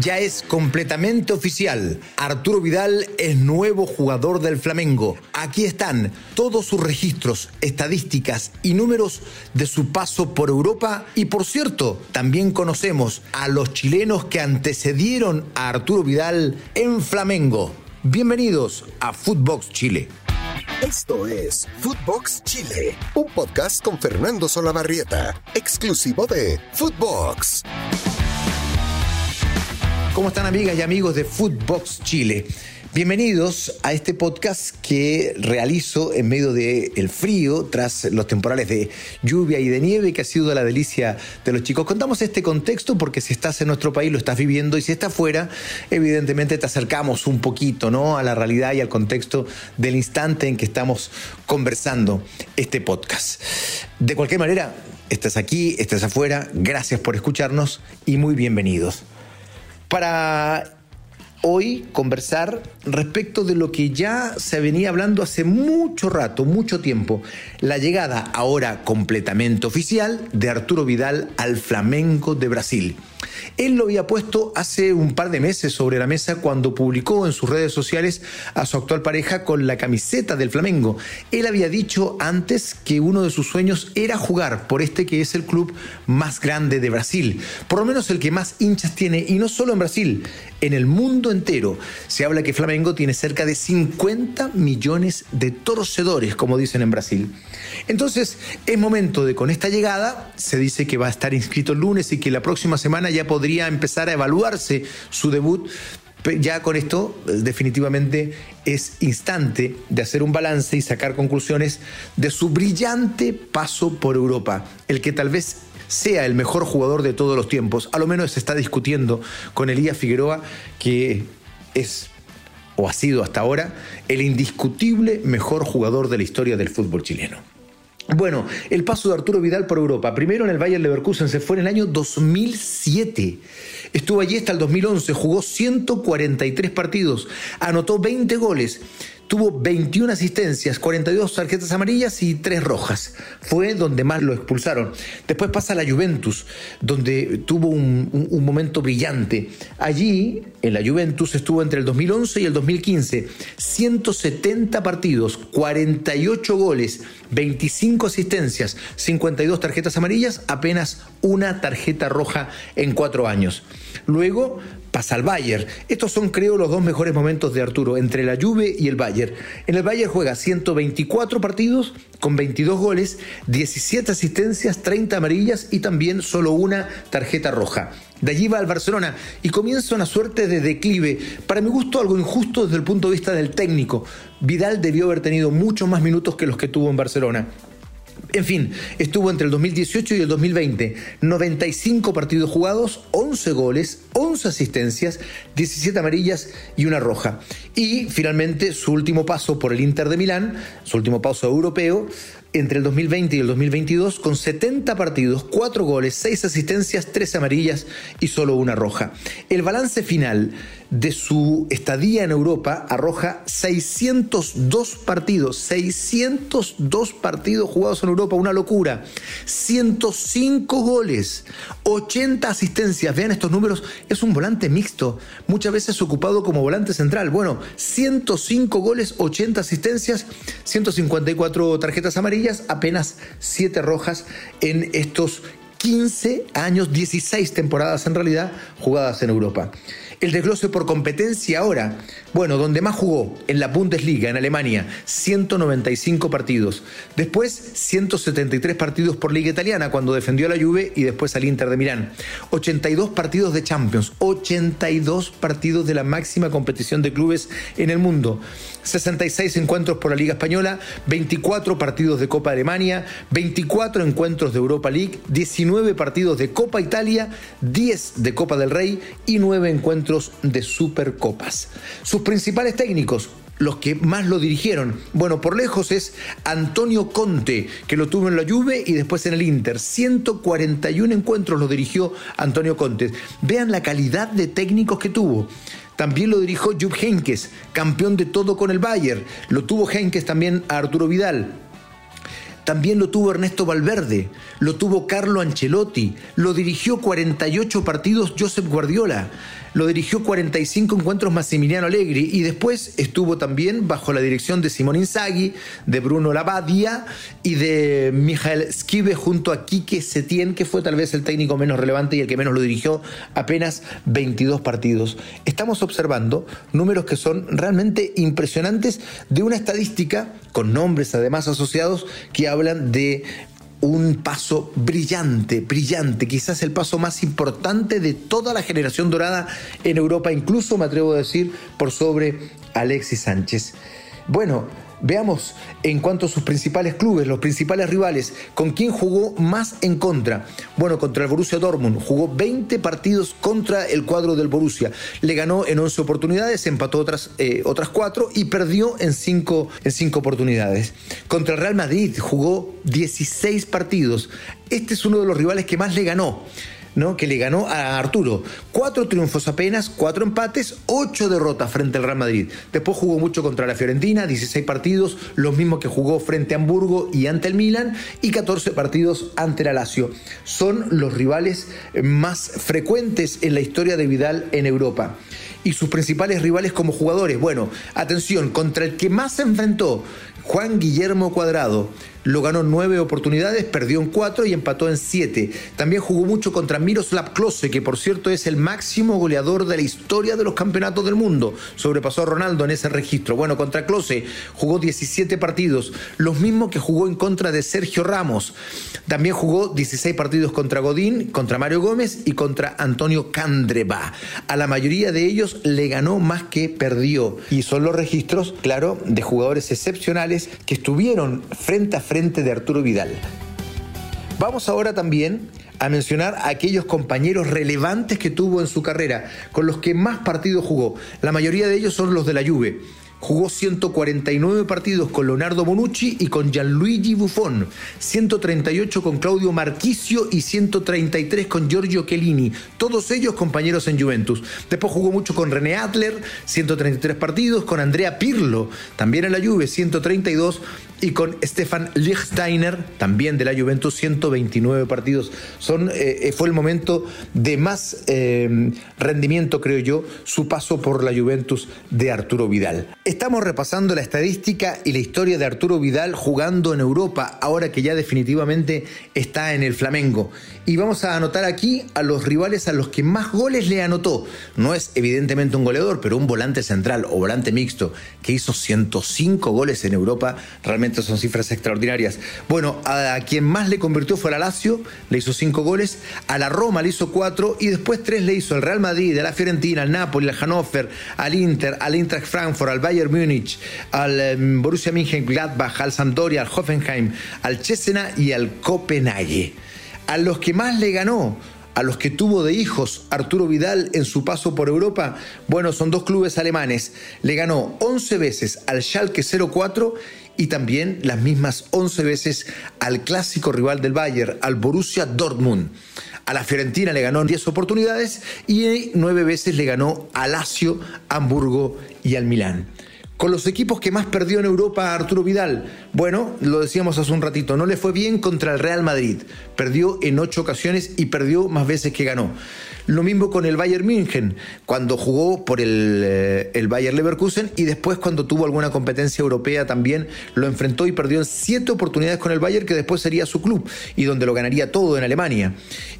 Ya es completamente oficial. Arturo Vidal es nuevo jugador del Flamengo. Aquí están todos sus registros, estadísticas y números de su paso por Europa. Y por cierto, también conocemos a los chilenos que antecedieron a Arturo Vidal en Flamengo. Bienvenidos a Footbox Chile. Esto es Footbox Chile, un podcast con Fernando Solabarrieta, exclusivo de Footbox. ¿Cómo están amigas y amigos de Footbox Chile? Bienvenidos a este podcast que realizo en medio del frío, tras los temporales de lluvia y de nieve, que ha sido la delicia de los chicos. Contamos este contexto porque si estás en nuestro país lo estás viviendo y si estás fuera, evidentemente te acercamos un poquito ¿no? a la realidad y al contexto del instante en que estamos conversando este podcast. De cualquier manera, estás aquí, estás afuera, gracias por escucharnos y muy bienvenidos para hoy conversar respecto de lo que ya se venía hablando hace mucho rato, mucho tiempo, la llegada ahora completamente oficial de Arturo Vidal al Flamengo de Brasil. Él lo había puesto hace un par de meses sobre la mesa cuando publicó en sus redes sociales a su actual pareja con la camiseta del Flamengo. Él había dicho antes que uno de sus sueños era jugar por este que es el club más grande de Brasil, por lo menos el que más hinchas tiene, y no solo en Brasil, en el mundo entero. Se habla que Flamengo tiene cerca de 50 millones de torcedores, como dicen en Brasil. Entonces, es momento de con esta llegada, se dice que va a estar inscrito el lunes y que la próxima semana ya podría empezar a evaluarse su debut. Ya con esto definitivamente es instante de hacer un balance y sacar conclusiones de su brillante paso por Europa, el que tal vez sea el mejor jugador de todos los tiempos. A lo menos se está discutiendo con Elías Figueroa, que es o ha sido hasta ahora el indiscutible mejor jugador de la historia del fútbol chileno. Bueno, el paso de Arturo Vidal por Europa. Primero en el Bayern Leverkusen se fue en el año 2007. Estuvo allí hasta el 2011, jugó 143 partidos, anotó 20 goles tuvo 21 asistencias, 42 tarjetas amarillas y 3 rojas. Fue donde más lo expulsaron. Después pasa a la Juventus, donde tuvo un, momento brillante. Allí, en la Juventus, estuvo entre el 2011 y el 2015. 170 partidos, 48 goles, 25 asistencias, 52 tarjetas amarillas, apenas una tarjeta roja en 4 años. Luego pasa al Bayern. Estos son, creo, los dos mejores momentos de Arturo, entre la Juve y el Bayern. En el Bayern juega 124 partidos con 22 goles, 17 asistencias, 30 amarillas y también solo una tarjeta roja. De allí va al Barcelona y comienza una suerte de declive. Para mi gusto, algo injusto desde el punto de vista del técnico. Vidal debió haber tenido muchos más minutos que los que tuvo en Barcelona. En fin, estuvo entre el 2018 y el 2020. 95 partidos jugados, 11 goles, 11 asistencias, 17 amarillas y una roja. Y finalmente su último paso por el Inter de Milán, su último paso europeo, entre el 2020 y el 2022 con 70 partidos, 4 goles, 6 asistencias, 3 amarillas y solo una roja. El balance final de su estadía en Europa arroja 602 partidos, 602 partidos jugados en Europa, una locura, 105 goles, 80 asistencias, vean estos números, es un volante mixto, muchas veces ocupado como volante central, bueno, 105 goles, 80 asistencias, 154 tarjetas amarillas, apenas 7 rojas en estos 15 años, 16 temporadas en realidad jugadas en Europa. El desglose por competencia ahora, bueno, donde más jugó, en la Bundesliga, en Alemania, 195 partidos. Después, 173 partidos por Liga Italiana, cuando defendió a la Juve y después al Inter de Milán. 82 partidos de Champions, 82 partidos de la máxima competición de clubes en el mundo. 66 encuentros por la Liga Española, 24 partidos de Copa Alemania, 24 encuentros de Europa League, 19 partidos de Copa Italia, 10 de Copa del Rey y 9 encuentros de Supercopas. Sus principales técnicos, los que más lo dirigieron. Bueno, por lejos es Antonio Conte, que lo tuvo en la Juve y después en el Inter. 141 encuentros lo dirigió Antonio Conte. Vean la calidad de técnicos que tuvo. También lo dirigió Jupp Heynckes, campeón de todo con el Bayern. Lo tuvo Heynckes también a Arturo Vidal. también lo tuvo Ernesto Valverde, lo tuvo Carlo Ancelotti, lo dirigió 48 partidos Josep Guardiola, lo dirigió 45 encuentros Massimiliano Allegri y después estuvo también bajo la dirección de Simón Inzaghi, de Bruno Labadia y de Michael Skive junto a Quique Setién, que fue tal vez el técnico menos relevante y el que menos lo dirigió, apenas 22 partidos. Estamos observando números que son realmente impresionantes de una estadística con nombres además asociados que hablan de un paso brillante, brillante, quizás el paso más importante de toda la generación dorada en Europa, incluso me atrevo a decir por sobre Alexis Sánchez. Bueno, Veamos en cuanto a sus principales clubes, los principales rivales, con quién jugó más en contra. Bueno, contra el Borussia Dortmund jugó 20 partidos contra el cuadro del Borussia. Le ganó en 11 oportunidades, empató otras, eh, otras 4 y perdió en 5 en cinco oportunidades. Contra el Real Madrid jugó 16 partidos. Este es uno de los rivales que más le ganó que le ganó a Arturo. Cuatro triunfos apenas, cuatro empates, ocho derrotas frente al Real Madrid. Después jugó mucho contra la Fiorentina, 16 partidos, los mismos que jugó frente a Hamburgo y ante el Milan, y 14 partidos ante el Lazio. Son los rivales más frecuentes en la historia de Vidal en Europa y sus principales rivales como jugadores. Bueno, atención, contra el que más se enfrentó, Juan Guillermo Cuadrado. Lo ganó nueve oportunidades, perdió en cuatro y empató en siete. También jugó mucho contra Miroslav Klose, que por cierto es el máximo goleador de la historia de los campeonatos del mundo. Sobrepasó a Ronaldo en ese registro. Bueno, contra Klose jugó 17 partidos, los mismos que jugó en contra de Sergio Ramos. También jugó 16 partidos contra Godín, contra Mario Gómez y contra Antonio Candreva. A la mayoría de ellos le ganó más que perdió. Y son los registros, claro, de jugadores excepcionales que estuvieron frente a frente de Arturo Vidal. Vamos ahora también a mencionar a aquellos compañeros relevantes que tuvo en su carrera, con los que más partidos jugó. La mayoría de ellos son los de la Juve. Jugó 149 partidos con Leonardo Bonucci y con Gianluigi Buffon, 138 con Claudio Marchisio y 133 con Giorgio Chiellini, todos ellos compañeros en Juventus. Después jugó mucho con René Adler, 133 partidos, con Andrea Pirlo, también en la Juve, 132 y con Stefan Lichtsteiner, también de la Juventus, 129 partidos. Son, eh, fue el momento de más eh, rendimiento, creo yo, su paso por la Juventus de Arturo Vidal. Estamos repasando la estadística y la historia de Arturo Vidal jugando en Europa, ahora que ya definitivamente está en el Flamengo. Y vamos a anotar aquí a los rivales a los que más goles le anotó. No es evidentemente un goleador, pero un volante central o volante mixto que hizo 105 goles en Europa, realmente son cifras extraordinarias. Bueno, a, quien más le convirtió fue a Lazio, le hizo cinco goles, a la Roma le hizo cuatro y después tres le hizo al Real Madrid, a la Fiorentina, al Napoli, al Hannover, al Inter, al Eintracht Frankfurt, al Bayern Múnich, al em, Borussia Mönchengladbach, al Sampdoria, al Hoffenheim, al Cesena y al Copenhague. A los que más le ganó a los que tuvo de hijos Arturo Vidal en su paso por Europa, bueno, son dos clubes alemanes. Le ganó 11 veces al Schalke 04 y también las mismas 11 veces al clásico rival del Bayern, al Borussia Dortmund. A la Fiorentina le ganó en 10 oportunidades y 9 veces le ganó a Lazio, Hamburgo y al Milán. Con los equipos que más perdió en Europa Arturo Vidal, bueno, lo decíamos hace un ratito, no le fue bien contra el Real Madrid. Perdió en ocho ocasiones y perdió más veces que ganó. Lo mismo con el Bayern München, cuando jugó por el, eh, el Bayern Leverkusen y después cuando tuvo alguna competencia europea también lo enfrentó y perdió en siete oportunidades con el Bayern, que después sería su club y donde lo ganaría todo en Alemania.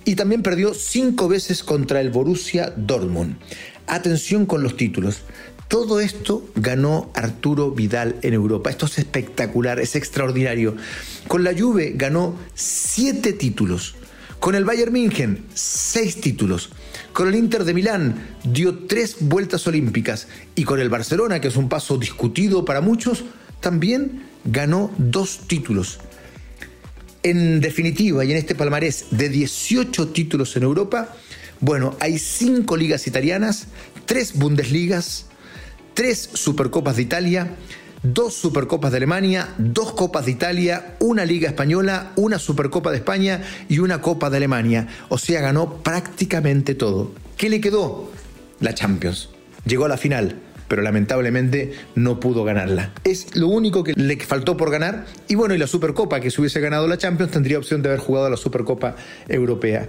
Y también perdió cinco veces contra el Borussia Dortmund. Atención con los títulos. Todo esto ganó Arturo Vidal en Europa. Esto es espectacular, es extraordinario. Con la Juve ganó siete títulos. Con el Bayern München, seis títulos. Con el Inter de Milán dio tres vueltas olímpicas. Y con el Barcelona, que es un paso discutido para muchos, también ganó dos títulos. En definitiva, y en este palmarés de 18 títulos en Europa, bueno, hay cinco ligas italianas, tres Bundesligas, tres Supercopas de Italia, dos Supercopas de Alemania, dos Copas de Italia, una Liga Española, una Supercopa de España y una Copa de Alemania. O sea, ganó prácticamente todo. ¿Qué le quedó? La Champions. Llegó a la final. pero lamentablemente no pudo ganarla. Es lo único que le faltó por ganar. Y bueno, y la Supercopa, que si hubiese ganado la Champions, tendría opción de haber jugado la Supercopa Europea.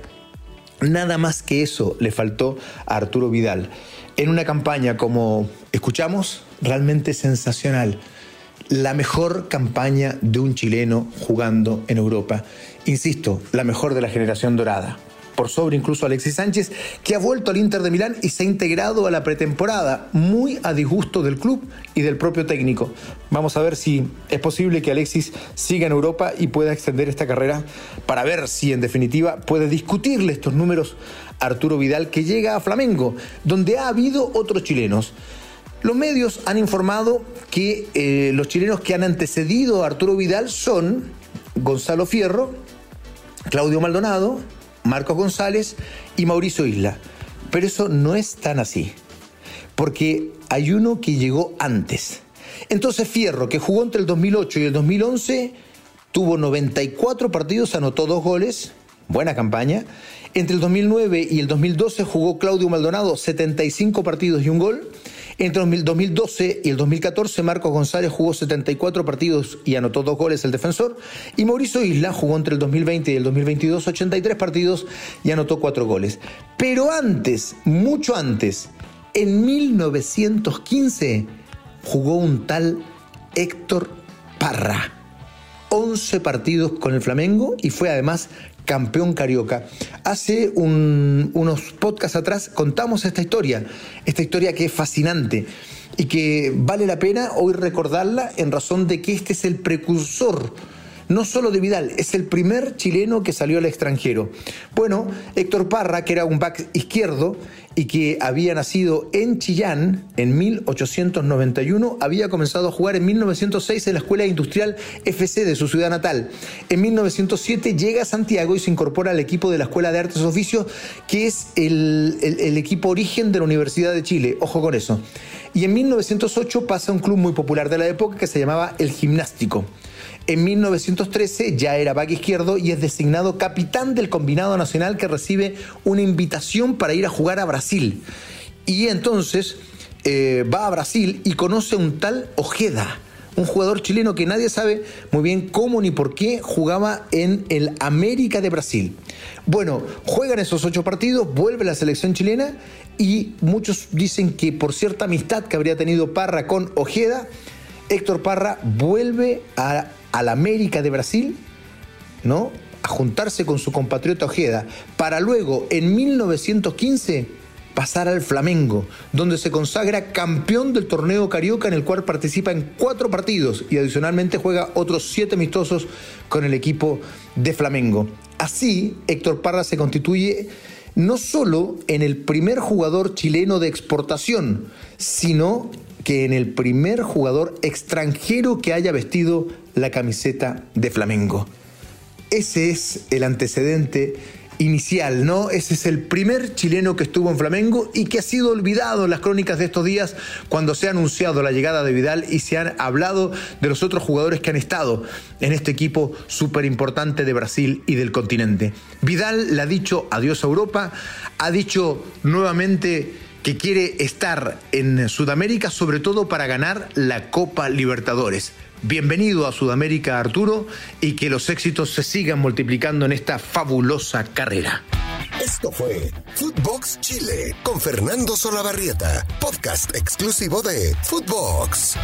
Nada más que eso le faltó a Arturo Vidal. En una campaña como escuchamos, realmente sensacional. La mejor campaña de un chileno jugando en Europa. Insisto, la mejor de la generación dorada por sobre incluso Alexis Sánchez, que ha vuelto al Inter de Milán y se ha integrado a la pretemporada, muy a disgusto del club y del propio técnico. Vamos a ver si es posible que Alexis siga en Europa y pueda extender esta carrera para ver si en definitiva puede discutirle estos números Arturo Vidal que llega a Flamengo, donde ha habido otros chilenos. Los medios han informado que eh, los chilenos que han antecedido a Arturo Vidal son Gonzalo Fierro, Claudio Maldonado, Marcos González y Mauricio Isla. Pero eso no es tan así, porque hay uno que llegó antes. Entonces Fierro, que jugó entre el 2008 y el 2011, tuvo 94 partidos, anotó dos goles, buena campaña. Entre el 2009 y el 2012 jugó Claudio Maldonado 75 partidos y un gol. Entre el 2012 y el 2014, Marcos González jugó 74 partidos y anotó dos goles el defensor. Y Mauricio Isla jugó entre el 2020 y el 2022 83 partidos y anotó cuatro goles. Pero antes, mucho antes, en 1915, jugó un tal Héctor Parra. 11 partidos con el Flamengo y fue además campeón carioca. Hace unos podcasts atrás contamos esta historia, esta historia que es fascinante y que vale la pena hoy recordarla en razón de que este es el precursor no solo de Vidal, es el primer chileno que salió al extranjero. Bueno, Héctor Parra, que era un back izquierdo y que había nacido en Chillán en 1891, había comenzado a jugar en 1906 en la Escuela Industrial FC de su ciudad natal. En 1907 llega a Santiago y se incorpora al equipo de la Escuela de Artes y Oficios, que es el, el equipo origen de la Universidad de Chile. Ojo con eso. Y en 1908 pasa a un club muy popular de la época que se llamaba El Gimnástico. En 1913 ya era back izquierdo y es designado capitán del combinado nacional que recibe una invitación para ir a jugar a Brasil. Y entonces eh, va a Brasil y conoce a un tal Ojeda, un jugador chileno que nadie sabe muy bien cómo ni por qué jugaba en el América de Brasil. Bueno, juegan esos ocho partidos, vuelve la selección chilena y muchos dicen que por cierta amistad que habría tenido Parra con Ojeda, Héctor Parra vuelve a al América de Brasil, ¿no? A juntarse con su compatriota Ojeda, para luego, en 1915, pasar al Flamengo, donde se consagra campeón del torneo carioca en el cual participa en cuatro partidos y adicionalmente juega otros siete amistosos con el equipo de Flamengo. Así, Héctor Parra se constituye no solo en el primer jugador chileno de exportación, sino que en el primer jugador extranjero que haya vestido la camiseta de Flamengo. Ese es el antecedente inicial, ¿no? Ese es el primer chileno que estuvo en Flamengo y que ha sido olvidado en las crónicas de estos días cuando se ha anunciado la llegada de Vidal y se han hablado de los otros jugadores que han estado en este equipo súper importante de Brasil y del continente. Vidal le ha dicho adiós a Europa, ha dicho nuevamente que quiere estar en Sudamérica sobre todo para ganar la Copa Libertadores. Bienvenido a Sudamérica, Arturo, y que los éxitos se sigan multiplicando en esta fabulosa carrera. Esto fue Footbox Chile con Fernando Solabarrieta, podcast exclusivo de Footbox.